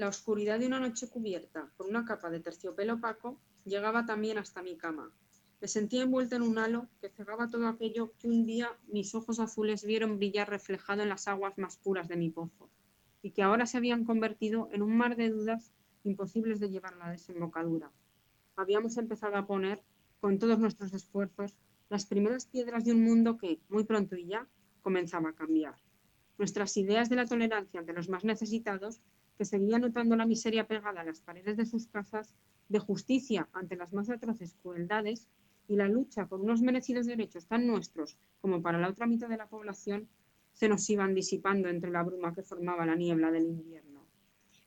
La oscuridad de una noche cubierta por una capa de terciopelo opaco llegaba también hasta mi cama. Me sentía envuelta en un halo que cegaba todo aquello que un día mis ojos azules vieron brillar reflejado en las aguas más puras de mi pozo, y que ahora se habían convertido en un mar de dudas imposibles de llevar a la desembocadura. Habíamos empezado a poner, con todos nuestros esfuerzos, las primeras piedras de un mundo que, muy pronto y ya, comenzaba a cambiar. Nuestras ideas de la tolerancia ante los más necesitados que seguía notando la miseria pegada a las paredes de sus casas, de justicia ante las más atroces crueldades y la lucha por unos merecidos derechos tan nuestros como para la otra mitad de la población, se nos iban disipando entre la bruma que formaba la niebla del invierno.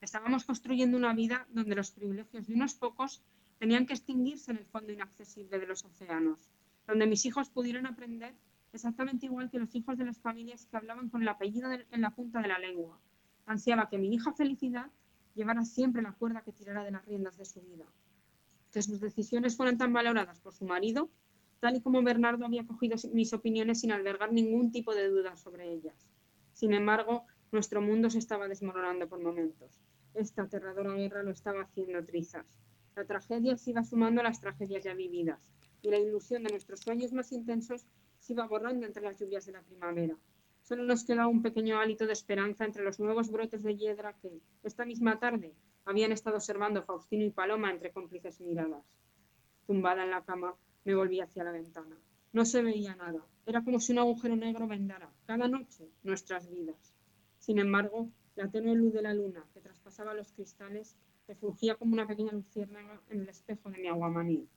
Estábamos construyendo una vida donde los privilegios de unos pocos tenían que extinguirse en el fondo inaccesible de los océanos, donde mis hijos pudieran aprender exactamente igual que los hijos de las familias que hablaban con el apellido en la punta de la lengua, Ansiaba que mi hija Felicidad llevara siempre la cuerda que tirara de las riendas de su vida, que sus decisiones fueran tan valoradas por su marido, tal y como Bernardo había cogido mis opiniones sin albergar ningún tipo de duda sobre ellas. Sin embargo, nuestro mundo se estaba desmoronando por momentos. Esta aterradora guerra lo estaba haciendo trizas. La tragedia se iba sumando a las tragedias ya vividas, y la ilusión de nuestros sueños más intensos se iba borrando entre las lluvias de la primavera. Solo nos quedaba un pequeño hálito de esperanza entre los nuevos brotes de hiedra que, esta misma tarde, habían estado observando Faustino y Paloma entre cómplices miradas. Tumbada en la cama, me volví hacia la ventana. No se veía nada. Era como si un agujero negro vendara, cada noche, nuestras vidas. Sin embargo, la tenue luz de la luna, que traspasaba los cristales, refugía como una pequeña luciérnaga en el espejo de mi aguamanil.